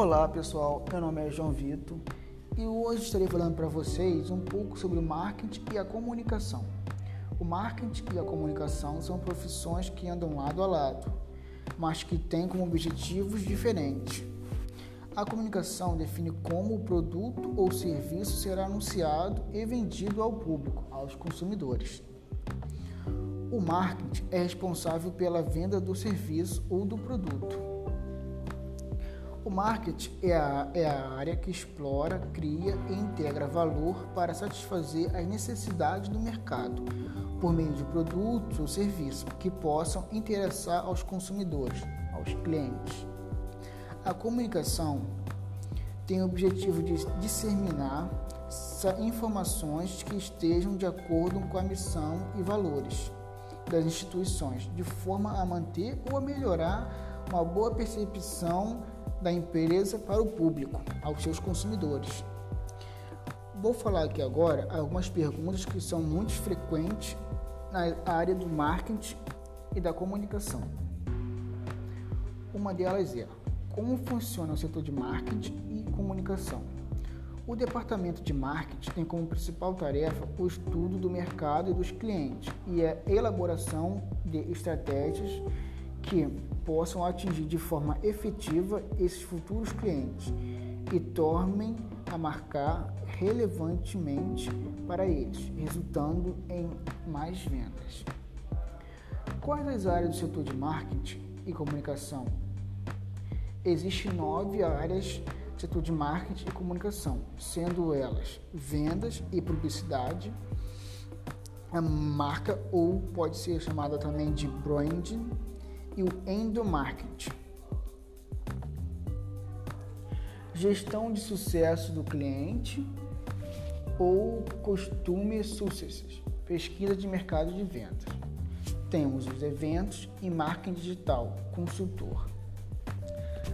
Olá pessoal, meu nome é João Vitor e hoje estarei falando para vocês um pouco sobre o marketing e a comunicação. O marketing e a comunicação são profissões que andam lado a lado, mas que têm como objetivos diferentes. A comunicação define como o produto ou serviço será anunciado e vendido ao público, aos consumidores. O marketing é responsável pela venda do serviço ou do produto. Marketing é a, é a área que explora, cria e integra valor para satisfazer as necessidades do mercado, por meio de produtos ou serviços que possam interessar aos consumidores, aos clientes. A comunicação tem o objetivo de disseminar informações que estejam de acordo com a missão e valores das instituições, de forma a manter ou a melhorar uma boa percepção da empresa para o público, aos seus consumidores. Vou falar aqui agora algumas perguntas que são muito frequentes na área do marketing e da comunicação. Uma delas é: como funciona o setor de marketing e comunicação? O departamento de marketing tem como principal tarefa o estudo do mercado e dos clientes e a elaboração de estratégias que possam atingir de forma efetiva esses futuros clientes e tornem a marcar relevantemente para eles, resultando em mais vendas. Quais as áreas do setor de marketing e comunicação? Existem nove áreas do setor de marketing e comunicação, sendo elas vendas e publicidade, a marca ou pode ser chamada também de branding, e o endomarketing. Gestão de sucesso do cliente ou costume successes, pesquisa de mercado de vendas. Temos os eventos e marketing digital, consultor.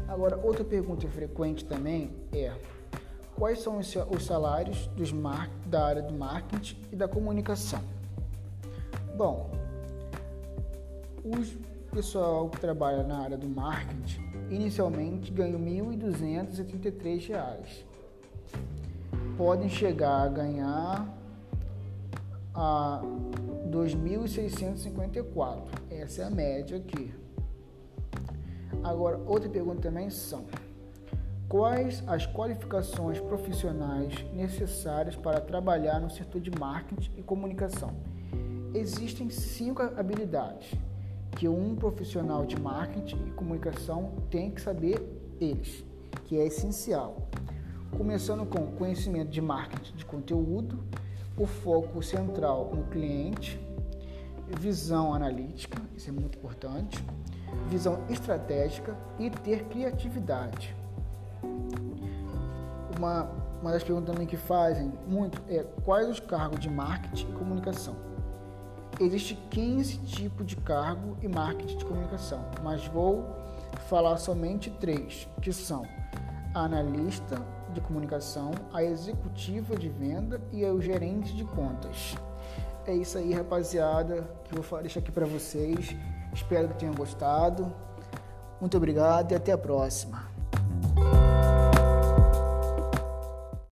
Agora, outra pergunta frequente também é: quais são os salários dos da área do marketing e da comunicação? Bom, os pessoal que trabalha na área do marketing inicialmente ganha R$ 1.283. Podem chegar a ganhar a 2.654. Essa é a média aqui. Agora, outra pergunta também são: quais as qualificações profissionais necessárias para trabalhar no setor de marketing e comunicação? Existem cinco habilidades que um profissional de marketing e comunicação tem que saber eles, que é essencial. Começando com conhecimento de marketing de conteúdo, o foco central no cliente, visão analítica, isso é muito importante, visão estratégica e ter criatividade. Uma, uma das perguntas também que fazem muito é quais os cargos de marketing e comunicação Existem 15 tipos de cargo e marketing de comunicação, mas vou falar somente três, que são a analista de comunicação, a executiva de venda e o gerente de contas. É isso aí, rapaziada, que eu vou deixar aqui para vocês. Espero que tenham gostado. Muito obrigado e até a próxima.